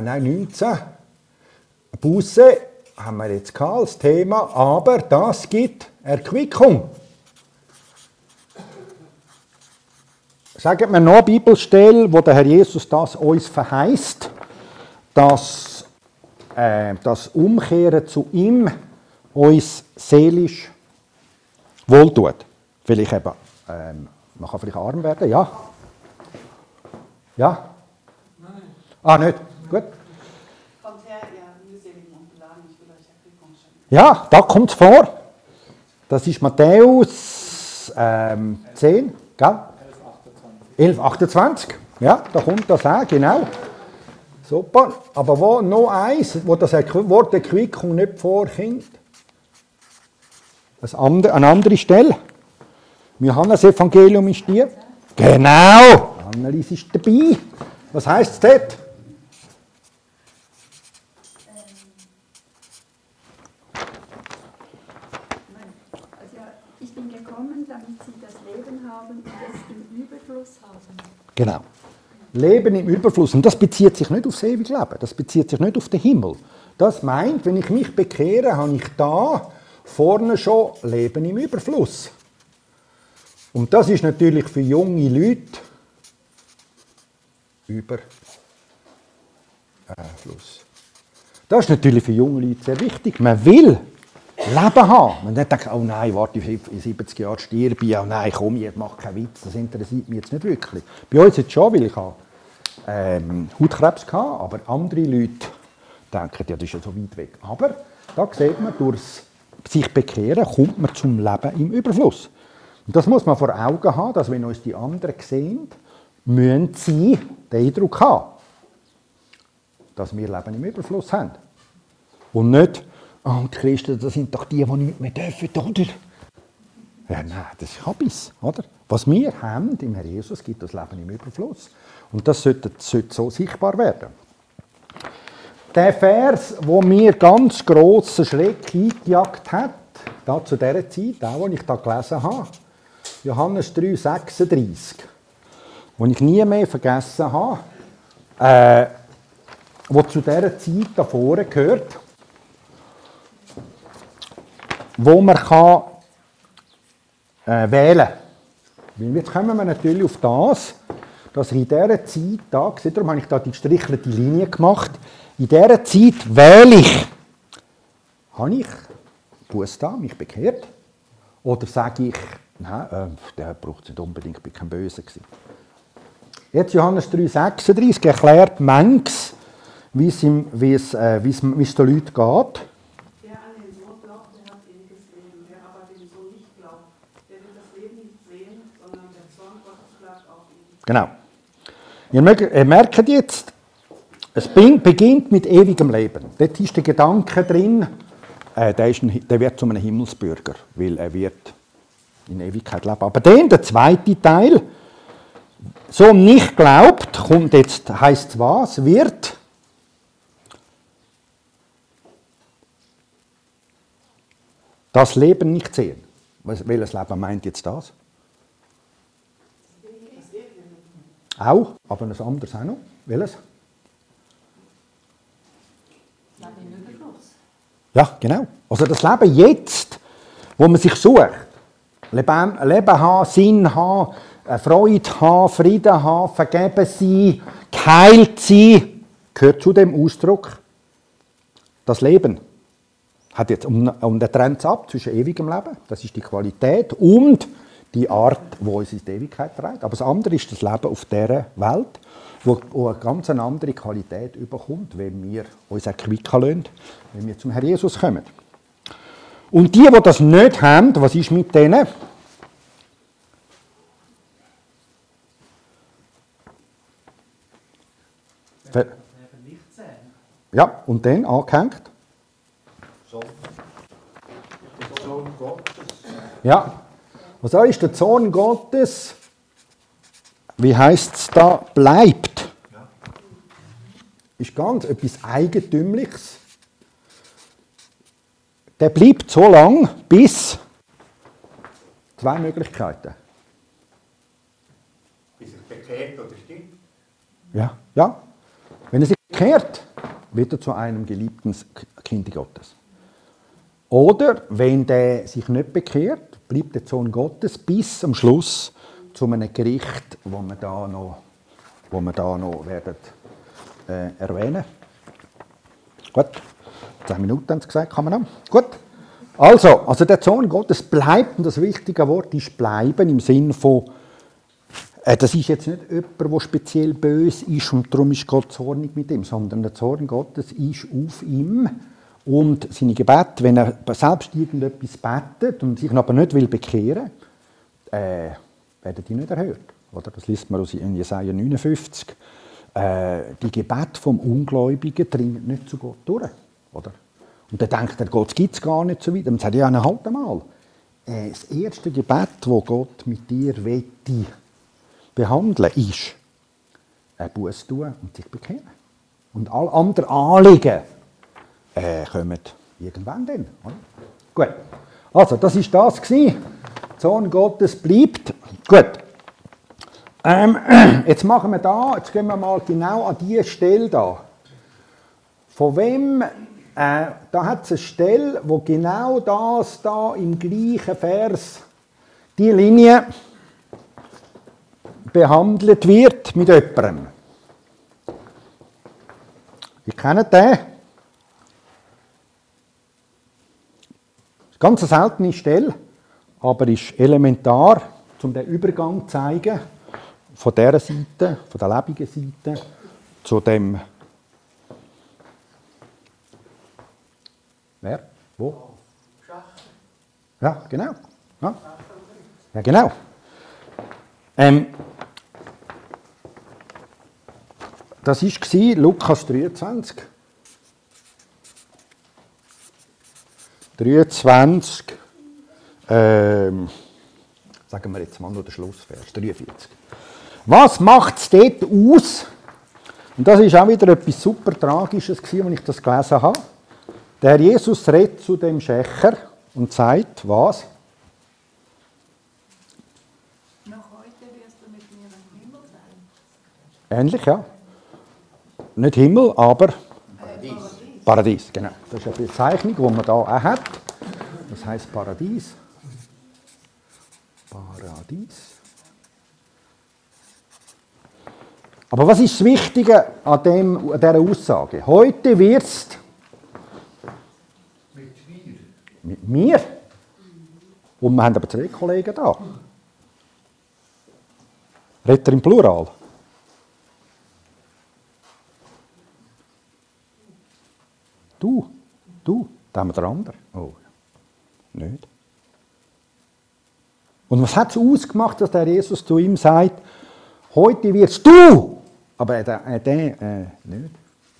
nein, 19, Buße haben wir jetzt gehabt als Thema, aber das gibt Erquickung. Sagen wir noch eine Bibelstelle, wo der Herr Jesus das uns verheißt, dass äh, das Umkehren zu ihm uns seelisch wohltut. Vielleicht eben, ähm, man kann vielleicht arm werden, ja? Ja? Ah, nicht? Gut. Kommt her, ihr mühseligen und beladen, ich will euch Erquickung schenken. Ja, da kommt es vor. Das ist Matthäus ähm, 10, gell? 11, 28. Ja, da kommt das auch, genau. Super. Aber wo noch eins, wo das Wort Erquickung nicht vorkommt? Eine andere, eine andere Stelle. Johannes Evangelium ist dir. Genau. Annelies ist dabei. Was heißt es dort? Also ich bin gekommen, damit sie das Leben haben und es im Überfluss haben. Genau. Leben im Überfluss. Und das bezieht sich nicht aufs ewige Leben. Das bezieht sich nicht auf den Himmel. Das meint, wenn ich mich bekehre, habe ich da vorne schon Leben im Überfluss. Und das ist natürlich für junge Leute Überfluss. Das ist natürlich für junge Leute sehr wichtig. Man will Leben haben. Man nicht denkt, oh nein, warte, in 70 Jahren sterbe ich, oh nein, komm, jetzt mach keinen Witz, das interessiert mich jetzt nicht wirklich. Bei uns jetzt schon, weil ich habe, ähm, Hautkrebs hatte, aber andere Leute denken, ja, das ist ja so weit weg. Aber da sieht man, durch sich bekehren kommt man zum Leben im Überfluss. Und das muss man vor Augen haben, dass wenn uns die anderen sehen, müssen sie den Eindruck haben, dass wir Leben im Überfluss haben. Und nicht, oh, die Christen, das sind doch die, die nichts mehr dürfen, oder? Ja, nein, das ist Habis, oder? Was wir haben im Herrn Jesus, gibt das Leben im Überfluss. Und das sollte, sollte so sichtbar werden. Der Vers, wo mir ganz grossen Schreck eingejagt hat, da zu dieser Zeit, auch als ich da gelesen habe, Johannes 3, 36, wo ich nie mehr vergessen habe, äh, wo zu dieser Zeit da vorne gehört, wo man kann, äh, wählen. Kann. Jetzt kommen wir natürlich auf das, dass in dieser Zeit, da, darum habe ich da die gestrichelte Linie gemacht, in dieser Zeit wähle ich, habe ich Buß da, mich bekehrt, oder sage ich, Nein, äh, der braucht es nicht unbedingt, ich war kein Böse. Gewesen. Jetzt Johannes 3,36 erklärt Mengs, wie es, den Leuten geht. Der an den Sohn glaubt, der hat ewiges Leben. Wer aber den Sohn nicht glaubt, der wird das Leben nicht sehen, sondern der Zorn Gottes bleibt auf ihn. Genau. Ihr, mögt, ihr merkt jetzt, es beginnt mit ewigem Leben. Dort ist der Gedanke drin, äh, der, ist ein, der wird zu einem Himmelsbürger, weil er wird in Ewigkeit leben. Aber dann, der zweite Teil, so nicht glaubt, kommt jetzt, heißt was, wird das Leben nicht sehen. Welches Leben meint jetzt das? Auch, aber ein anderes auch noch. Welches? Ja, genau. Also das Leben jetzt, wo man sich sucht. Leben, Leben haben, Sinn haben, äh, Freude haben, Frieden haben, vergeben sein, geheilt sein, gehört zu dem Ausdruck. Das Leben hat jetzt, und er trennt es ab zwischen ewigem Leben, das ist die Qualität, und die Art, wo uns in die Ewigkeit trägt. Aber das andere ist das Leben auf dieser Welt, wo, wo eine ganz andere Qualität überkommt, wenn wir uns erquicken lassen, wenn wir zum Herrn Jesus kommen. Und die, die das nicht haben, was ist mit denen? Ja, und dann angehängt? Ja. Was auch ist der Zorn Gottes? Wie heißt es da? Bleibt. Ist ganz etwas Eigentümliches. Der bleibt so lang, bis zwei Möglichkeiten. Bis er bekehrt oder stirbt. Ja, ja. Wenn er sich kehrt, wird er zu einem geliebten Kind Gottes. Oder wenn der sich nicht bekehrt, bleibt der Sohn Gottes bis am Schluss zu einem Gericht, wo wir da noch, wo wir da noch werden äh, erwähnen. Gut, zehn Minuten haben sie gesagt, kann man noch. Gut. Also, also der Sohn Gottes bleibt, und das wichtige Wort ist bleiben im Sinn von äh, Das ist jetzt nicht jemand, der speziell böse ist und darum ist Gott zornig mit ihm, sondern der Zorn Gottes ist auf ihm und seine Gebete, wenn er selbst irgendetwas betet und sich aber nicht will bekehren, äh, werden die nicht erhört. Oder? Das liest man aus Jesaja 59. Äh, die Gebete vom Ungläubigen dringen nicht zu Gott durch. Oder? Und dann denkt er, Gott gibt es gar nicht so weit. Dann sagt er, ja, halt einmal. Äh, das erste Gebet, das Gott mit dir behandeln, ist ein Buß tun und sich bekehren. Und alle anderen Anliegen äh, kommen irgendwann dann. Oder? Gut. Also, das ist das gewesen. Sohn Gottes bleibt. Gut. Ähm, jetzt machen wir da, jetzt gehen wir mal genau an diese Stelle da. Von wem, äh, da hat es eine Stelle, wo genau das da im gleichen Vers, die Linie behandelt wird mit jemandem. Ich kenne den. ganz eine seltene Stelle, aber ist elementar, um den Übergang zu zeigen, von dieser Seite, von der lebenden Seite, zu dem. Wer? Wo? Ja, genau. Ja, ja genau. Ähm, das war Lukas 23. 23, ähm, sagen wir jetzt mal nur den Schlussvers, 43. Was macht es dort aus? Und das ist auch wieder etwas super Tragisches, als ich das gelesen habe. Der Herr Jesus redet zu dem Schächer und sagt, was? Noch heute wirst du mit mir im Himmel sein. Ähnlich, ja. Nicht Himmel, aber Paradies, genau. Das ist eine Bezeichnung, die man da auch hat. Das heißt Paradies. Paradies. Aber was ist das Wichtige an, dem, an dieser Aussage? Heute wirst mir. Mit mir. Und wir haben aber zwei Kollegen da. Redet er im Plural? Du, du, da haben wir den anderen. Oh, nicht. Und was hat es ausgemacht, dass der Jesus zu ihm sagt, Heute wirst du, aber der, äh, der äh, nicht.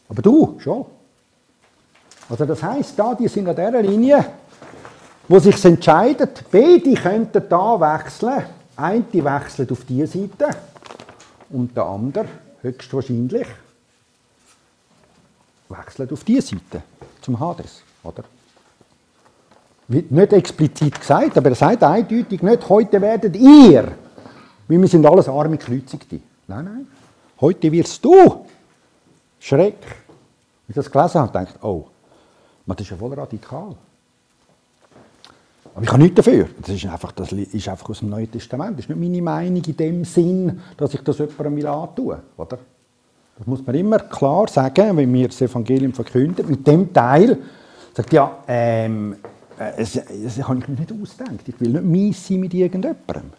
Aber du schon. Also das heißt, da die sind an dieser Linie, wo sich entscheidet, beide könnten da wechseln. Eine wechselt auf diese Seite und der andere höchstwahrscheinlich wechselt auf diese Seite zum Hades, oder? Wird nicht explizit gesagt, aber er sagt eindeutig nicht, heute werdet ihr, weil wir sind alles arme Kreuzigte. Nein, nein. Heute wirst du. Schreck. Als ich das gelesen habe, ich, oh, das ist ja voll radikal. Aber ich habe nichts dafür. Das ist einfach, das ist einfach aus dem Neuen Testament. Das ist nicht meine Meinung in dem Sinn, dass ich das jemandem antue. Oder? Das muss man immer klar sagen, wenn wir das Evangelium verkünden. Mit dem Teil sagt ja, ähm, das, das habe ich mir nicht ausgedacht. Ich will nicht mies sein mit irgendjemandem.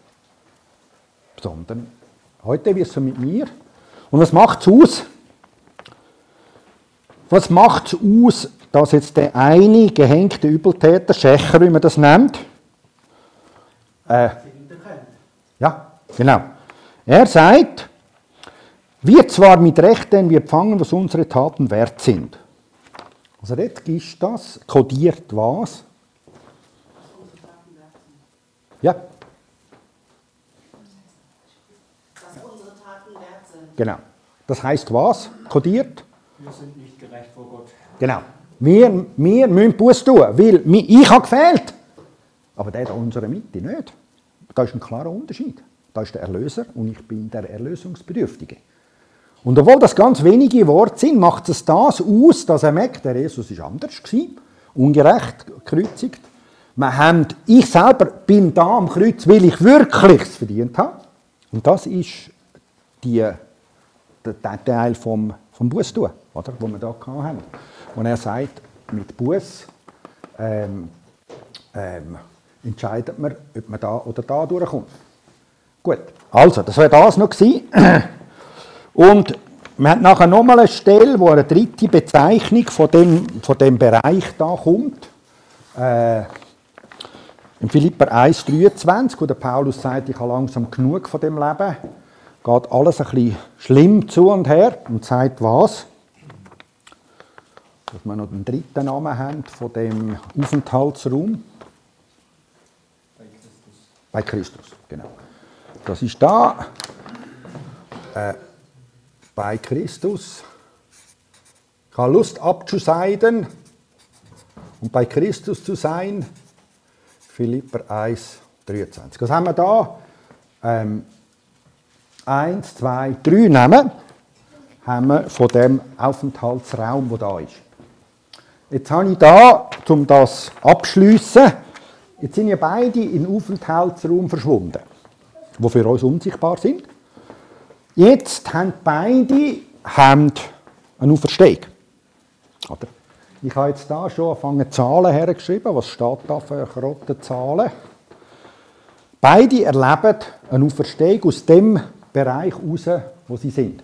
Sondern heute wirst du mit mir. Und was macht es aus? Was macht es aus, dass jetzt der eine gehängte Übeltäter, Schächer, wie man das nennt, äh, ja, genau. Er sagt, wir zwar mit Recht, denn wir empfangen, was unsere Taten wert sind. Also dort ist das, kodiert was? Ja. Dass unsere Taten wert sind. Genau. Das heißt was? Kodiert? Wir sind nicht gerecht vor Gott. Genau. Wir, wir müssen Buß tun, weil ich habe gefehlt. Aber der in unserer Mitte nicht. Da ist ein klarer Unterschied. Da ist der Erlöser und ich bin der Erlösungsbedürftige. Und obwohl das ganz wenige Worte sind, macht es das aus, dass er merkt, der Jesus ist anders gewesen, ungerecht gekreuzigt. Wir haben, ich selber bin da am Kreuz, weil ich wirklich es verdient habe. Und das ist die, der, der Teil vom, vom Bußtun, wo wir da haben. Und er sagt, mit Buß ähm, ähm, entscheidet man, ob man da oder da durchkommt. Gut, also, das war das noch. Und man hat nachher nochmal eine Stelle, wo eine dritte Bezeichnung von dem, von dem Bereich da kommt. Äh, in Philipper 1,23, wo der Paulus sagt, ich habe langsam genug von dem Leben, geht alles ein bisschen schlimm zu und her und sagt was? Dass wir noch den dritten Namen haben von dem Aufenthaltsraum. Bei Christus. Bei Christus, genau. Das ist da. Äh, bei Christus. Ich habe Lust abzuseiden und bei Christus zu sein. Philipper 1, 23. Was haben wir da? Ähm, eins, zwei, drei Namen haben wir von dem Aufenthaltsraum, der da ist. Jetzt habe ich da, um das abschließen, jetzt sind ja beide in Aufenthaltsraum verschwunden, die für uns unsichtbar sind. Jetzt haben beide haben eine Auferstehung. Oder? Ich habe jetzt da schon angefangen Zahlen hergeschrieben. Was steht da für rote Zahlen? Beide erleben eine Auferstehung aus dem Bereich heraus, wo sie sind.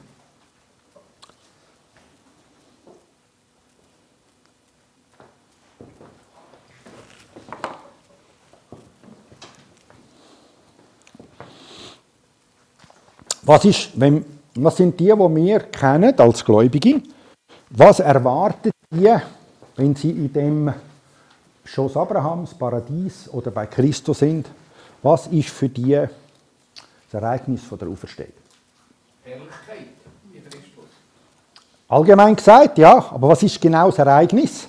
Was, ist, wenn, was sind die, die wir kennen als Gläubige? Was erwartet die, wenn sie in dem Schoß Abrahams, Paradies oder bei Christus sind? Was ist für die das Ereignis von der Auferstehung? Herrlichkeit in Christus. Allgemein gesagt, ja. Aber was ist genau das Ereignis?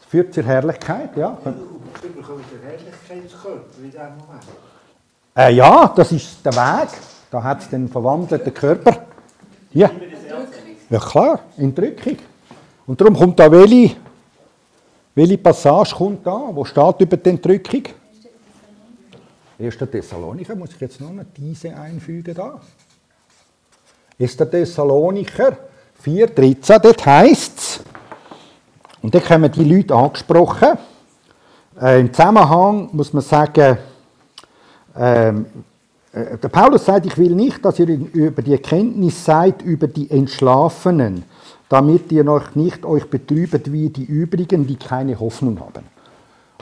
Es führt zur Herrlichkeit, ja. Wir bekommen den Herrlichkeitskörper in diesem Moment. Äh, ja, das ist der Weg. Da hat es den verwandelten Körper. Ja. Ja klar, Entrückung. Und darum kommt da welche, welche Passage kommt da, wo steht über die Entrückung? 1. Thessalonicher, muss ich jetzt noch eine diese einfügen da. 1. Thessalonicher 4,13, dort heisst es, und dort kommen die Leute angesprochen, äh, im Zusammenhang muss man sagen, ähm, äh, der Paulus sagt, ich will nicht, dass ihr über die Erkenntnis seid über die Entschlafenen, damit ihr euch nicht euch betrübet wie die übrigen, die keine Hoffnung haben.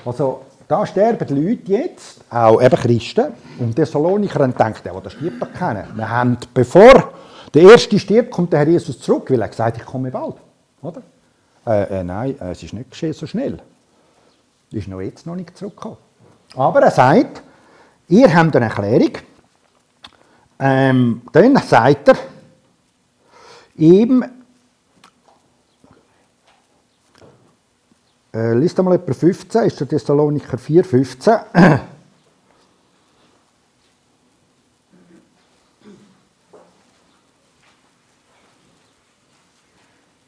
Also da sterben die Leute jetzt, auch eben Christen, und der Saloniker denkt, der, der stirbt doch keiner. Wir haben, bevor der Erste stirbt, kommt der Herr Jesus zurück, weil er gesagt ich komme bald. Oder? Äh, äh, nein, äh, es ist nicht geschehen so schnell. Ist noch jetzt noch nicht zurückgekommen. Aber er sagt, ihr habt eine Erklärung. Ähm, dann sagt er, ihm, äh, liest einmal etwa 15, ist der Thessaloniker 4, 15.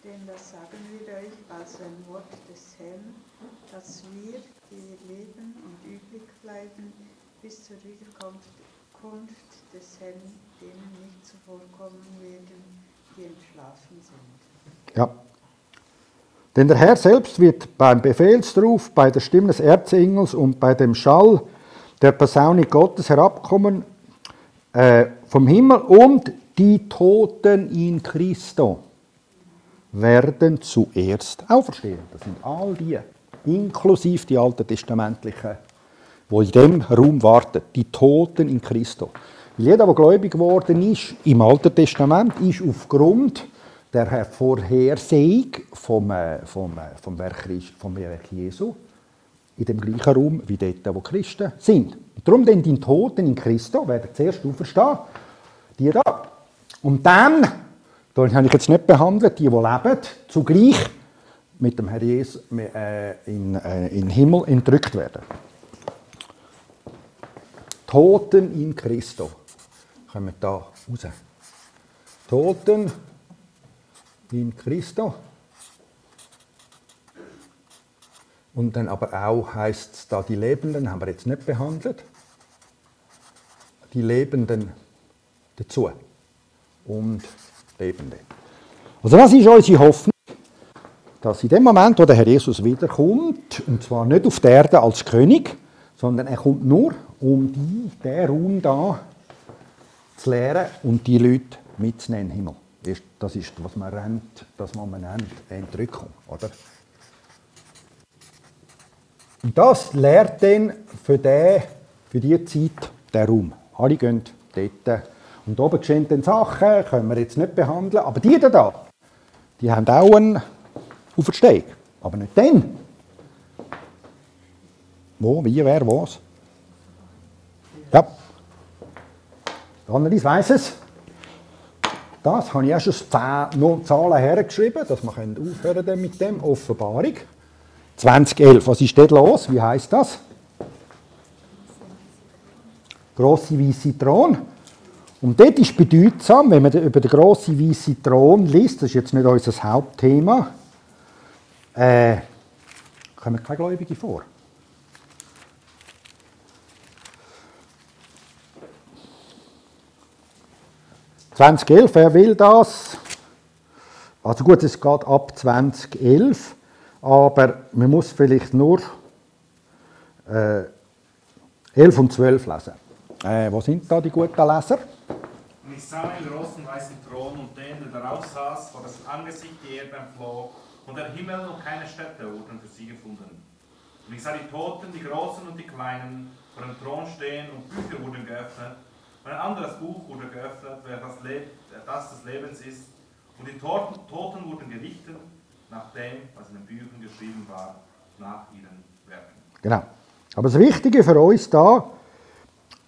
Denn das sagen wir leben und übrig bleiben, bis zur Wiederkunft Kunft des Herrn, denen nicht zuvorkommen werden, die entschlafen sind. Ja. Denn der Herr selbst wird beim Befehlsruf, bei der Stimme des Erzengels und bei dem Schall der Posaune Gottes herabkommen äh, vom Himmel und die Toten in Christo werden zuerst auferstehen. Das sind all die, inklusive die alten Testamentlichen, wo in dem Raum warten, die Toten in Christo. Jeder, der gläubig geworden ist im Alten Testament, ist aufgrund der Vorhersehung vom, äh, vom, äh, vom, Werk, vom Werk Jesu in dem gleichen Raum wie dort, wo Christen sind. Und darum denn die Toten in Christo werden zuerst auferstehen, die da. Und dann, da habe ich jetzt nicht behandelt, die, die leben, zugleich mit dem Herr Jesus äh, in, in den Himmel entrückt werden. Toten in Christo. Kommen da raus. Toten in Christo. Und dann aber auch heißt es da, die Lebenden haben wir jetzt nicht behandelt. Die Lebenden dazu. Und Lebende. Also das ist unsere Hoffnung, dass in dem Moment, wo der Herr Jesus wiederkommt, und zwar nicht auf der Erde als König, sondern er kommt nur, um die, den Raum da zu lehren und die Leute mitzunehmen im Himmel. Das ist, was man rennt, das man nennt, Entrückung, oder? Und das lehrt dann für, den, für die Zeit der Raum. Alle gehen dort. Und oben geschehen dann Sachen, können wir jetzt nicht behandeln. Aber die da, die haben auch einen Auferstehung. Aber nicht dann. Wo, wie, wer, was? Ja. Annelies weiss es. Das habe ich auch schon Zahlen hergeschrieben, dass wir aufhören können mit dem. Offenbarung. 2011. Was ist dort los? Wie heißt das? Grosse weiße Thron. Und dort ist bedeutsam, wenn man über den grossen weißen Thron liest, das ist jetzt nicht unser Hauptthema, äh, kommen keine Gläubige vor. «2011, wer will das?» Also gut, es geht ab 2011. Aber man muss vielleicht nur äh, 11 und 12 lesen. Äh, wo sind da die guten Leser? Und ich sah einen großen weißen Thron und den, der darauf saß, vor das Angesicht die Erde entfloh, und der Himmel und keine Städte wurden für sie gefunden. Und ich sah die Toten, die Großen und die Kleinen, vor dem Thron stehen und Bücher wurden geöffnet. Ein anderes Buch wurde geöffnet, wer das, Le das des Lebens ist. Und die Toten, Toten wurden gerichtet nach dem, was in den Büchern geschrieben war, nach ihren Werken. Genau. Aber das Wichtige für uns da,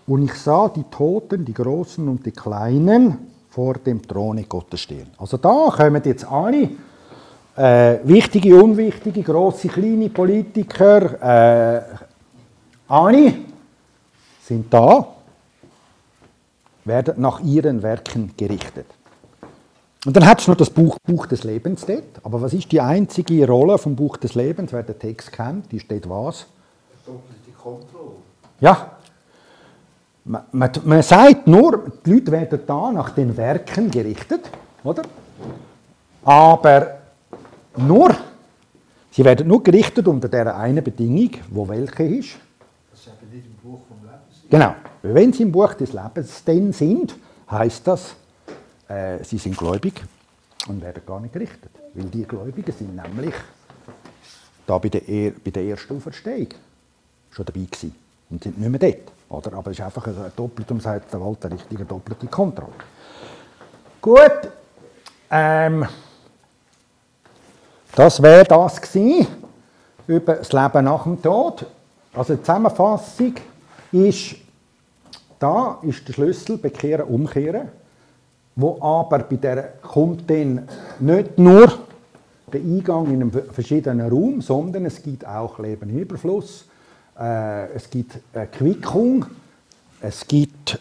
und ich sah die Toten, die Großen und die Kleinen vor dem Throne Gottes stehen. Also da kommen jetzt alle äh, wichtige, unwichtige, große, kleine Politiker, äh, alle sind da, werden nach ihren Werken gerichtet. Und dann hat es noch das Buch, Buch des Lebens dort. Aber was ist die einzige Rolle vom Buch des Lebens? Wer den Text kennt, die steht was? Die Kontrolle. Ja. Man, man, man, sagt nur, die Leute werden da nach den Werken gerichtet, oder? Aber nur, sie werden nur gerichtet unter der einen Bedingung, wo welche ist. Das ist eben nicht im Buch vom Lebens. Genau. Wenn sie im Buch des Lebens denn sind, heißt das, äh, sie sind gläubig und werden gar nicht gerichtet. Weil die Gläubigen sind nämlich da bei der, bei der ersten Auferstehung schon dabei gewesen und sind nicht mehr dort. Oder? Aber es ist einfach eine doppelte, um sagt der Walter, richtige doppelte Kontrolle. Gut, ähm, das wäre das gewesen, über das Leben nach dem Tod. Also die Zusammenfassung ist, da ist der Schlüssel bekehren, umkehren, wo aber bei der kommt dann nicht nur der Eingang in einen verschiedenen Raum, sondern es gibt auch Leben im Überfluss, äh, es gibt eine Quickung, es gibt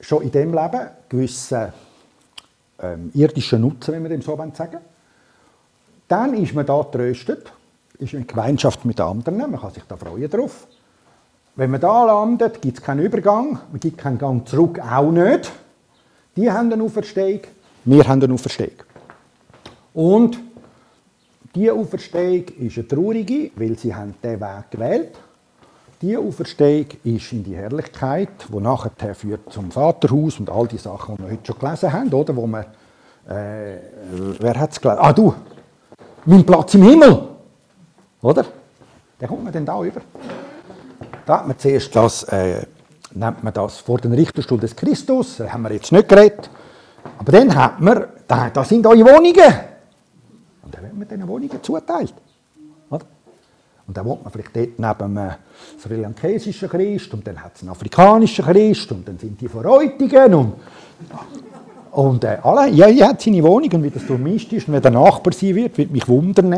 schon in dem Leben gewisse ähm, irdischen Nutzen, wenn wir dem so sagen. Dann ist man da tröstet, ist in Gemeinschaft mit anderen, man kann sich da freuen drauf. Wenn man da landet, gibt es keinen Übergang, man gibt keinen Gang zurück, auch nicht. Die haben eine Auferstehung, wir haben eine Auferstehung. Und diese Auferstehung ist eine traurige, weil sie haben diesen Weg gewählt diese Auferstehung ist in die Herrlichkeit, die nachher führt zum Vaterhaus und all die Sachen, die wir heute schon gelesen haben, oder? Wo man, äh, wer hat es gelesen? Ah, du! Mein Platz im Himmel! Oder? Den kommt man dann da über. Da hat man zuerst das, äh, nennt man das vor den Richterstuhl des Christus, da haben wir jetzt nicht geredet. Aber dann hat man, da, da sind eure Wohnungen. Und dann wird man diesen Wohnungen zuteilt. Und dann wohnt man vielleicht dort neben einem sri lankesischen Christ und dann hat es einen afrikanischen Christ und dann sind die von Reutigen und, und äh, alle, ja, jeder hat seine Wohnung und wie das durchmischt ist und wenn der Nachbar sein wird, wird mich wundern.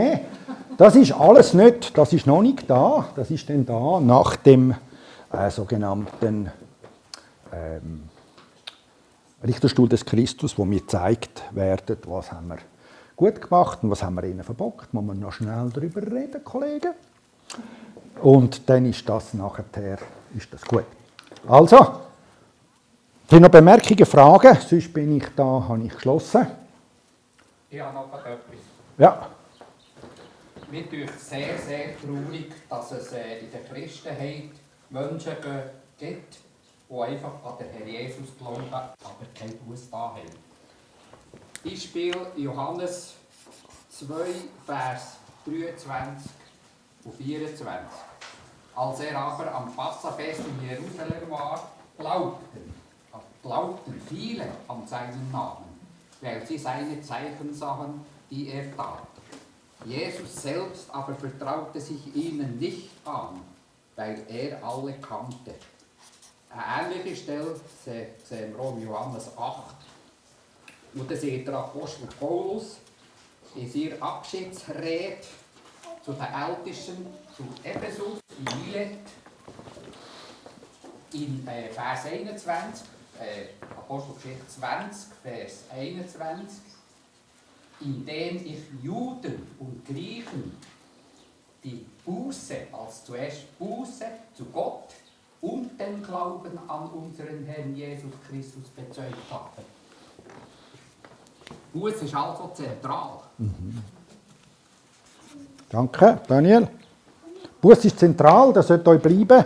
Das ist alles nicht, das ist noch nicht da, das ist dann da nach dem äh, sogenannten ähm, Richterstuhl des Christus, wo mir zeigt werden, was haben wir gut gemacht und was haben wir ihnen verbockt. Muss man noch schnell darüber reden, Kollegen? Und dann ist das nachher ist das gut. Also, sind noch Bemerkungen, Fragen? Sonst bin ich da, habe ich geschlossen. Ich habe noch etwas. Ja. Mir tut sehr, sehr traurig, dass es äh, in der Christenheit Menschen gibt, die einfach an den Herr Jesus glauben, aber kein Buß da haben. Beispiel Johannes 2, Vers 23 und 24. Als er aber am Passafest in Jerusalem war, glaubten, glaubten viele an seinen Namen, weil sie seine Zeichen sahen, die er tat. Jesus selbst aber vertraute sich ihnen nicht an, weil er alle kannte. Eine ähnliche Stelle sehen wir in Johannes 8. Und da sieht der Apostel Paulus in seiner Abschiedsrede zu den Ältesten zu Ephesus in Milet in äh, Vers 21, äh, Apostelgeschichte 20, Vers 21, indem ich Juden und Griechen die Buße, als zuerst Buße zu Gott und den Glauben an unseren Herrn Jesus Christus bezeugt habe. Buße ist also zentral. Mhm. Danke, Daniel. Buß ist zentral, das sollte euch bleiben.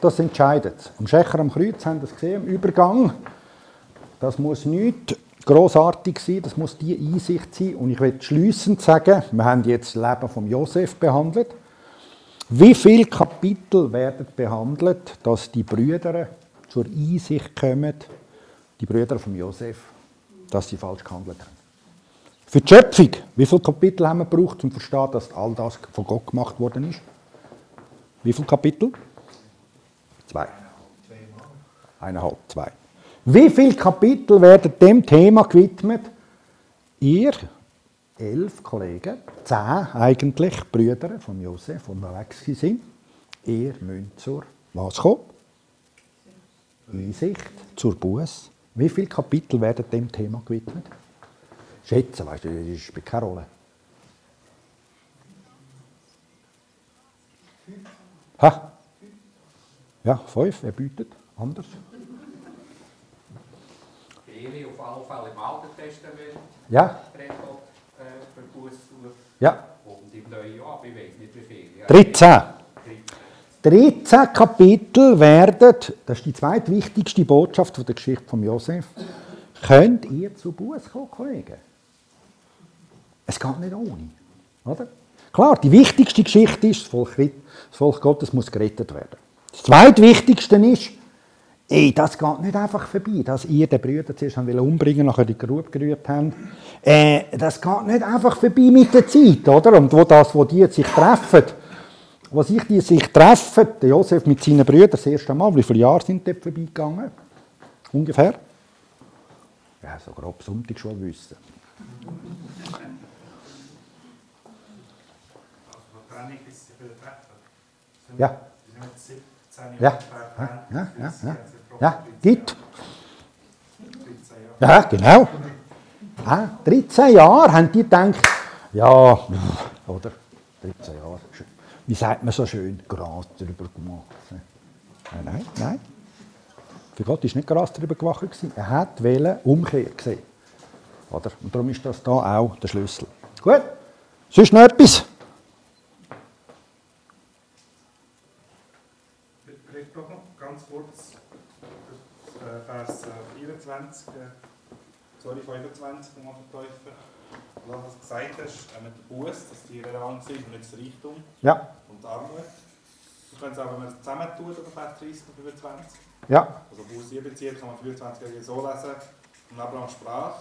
Das entscheidet Am Schächer am Kreuz haben wir das gesehen, im Übergang. Das muss nicht großartig sein, das muss die Einsicht sein. Und ich will schließend sagen, wir haben jetzt das Leben von Josef behandelt. Wie viele Kapitel werden behandelt, dass die Brüder zur Einsicht kommen, die Brüder von Josef, dass sie falsch gehandelt haben? Für die Schöpfung, wie viele Kapitel haben wir gebraucht, um zu verstehen, dass all das von Gott gemacht worden ist? Wie viele Kapitel? Zwei. Eineinhalb, zwei. Wie viele Kapitel werden dem Thema gewidmet? Ihr, elf Kollegen, zehn eigentlich, Brüder von Josef, noch weg sind, ihr müsst zur was kommen? Einsicht, zur Buß. Wie viele Kapitel werden dem Thema gewidmet? schätzen, weißt du, das spielt keine Rolle. Ha? Ja, fünf, wer bietet? Anders? Viele auf alle Fälle im Alten Testament. Ja. Gott äh, für Buß Ja. Und im Neuen Jahr, ich weiß nicht wie viele. 13. 13 Kapitel werden, das ist die zweitwichtigste Botschaft von der Geschichte von Josef, könnt ihr zu Buß kommen, Kollegen? Es geht nicht ohne. Oder? Klar, die wichtigste Geschichte ist, das Volk, das Volk Gottes muss gerettet werden. Das zweitwichtigste ist, ey, das geht nicht einfach vorbei, dass ihr den Brüder zuerst wollen umbringen, nachher die Grube gerührt habt. Äh, das geht nicht einfach vorbei mit der Zeit, oder? Und wo das, wo die sich treffen, wo sich die sich treffen, der Josef mit seinen Brüdern das erste Mal, wie viele Jahre sind dort vorbeigegangen? Ungefähr? Ja, so grob Sonntag schon wissen. Ja. wir- sind wir jetzt 17 Ja, ja, ja, ja, ja. jetzt Ja, gibt. 13 Jahre. Ja, genau. Ja, 13 Jahre haben die gedacht, ja, oder? 13 Jahre. Wie sagt man so schön? Gras drüber gemacht. Nein, nein, nein. Für Gott war nicht Gras drüber gemacht. gewesen. Er hat wollen Umkehr gesehen. Oder? Und darum ist das da auch der Schlüssel. Gut. Sonst noch etwas? Vielleicht doch noch ganz kurz Vers äh, 24, äh, sorry, 25 vom Täufer. Was du gesagt hast, äh, mit der Buß, dass die relevant sind und nicht das Reichtum Ja. und die Armut. Wir können es auch, wenn wir es zusammentun, oder Vers 30 und 25. Ja. Also Buß hier bezieht, kann man 25 gegen so lesen. Und Abraham sprach,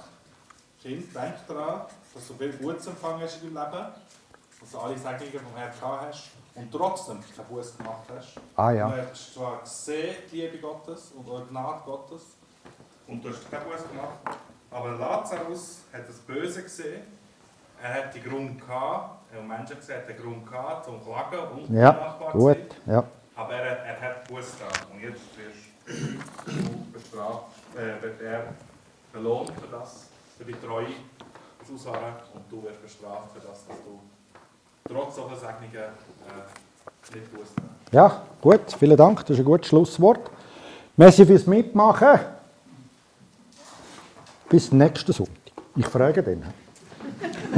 Kind, denk daran, dass du viel Gutes empfangen hast in deinem Leben, dass du alle Segnungen vom Herrn gehabt hast und trotzdem keinen Buß gemacht hast. Ah, ja. Du hast zwar gesehen, die Liebe Gottes und die Gnade Gottes und du hast keinen Buß gemacht, aber Lazarus hat das Böse gesehen. Er hat die Grund gehabt, er hat Menschen gesehen, hat den Grund gehabt, zum Klagen und Ja, nachbar zu gut. sein. Ja. Aber er, hat- er hat Buß getan und jetzt wirst du bestraft, äh, wird er belohnt für das, für die Treue, das Ausharren und du wirst bestraft für das, dass du trotz solcher Segnungen äh, nicht Buß nimmst. Ja, gut, vielen Dank, das ist ein gutes Schlusswort. Merci fürs Mitmachen. Bis nächsten Sonntag. Ich frage den.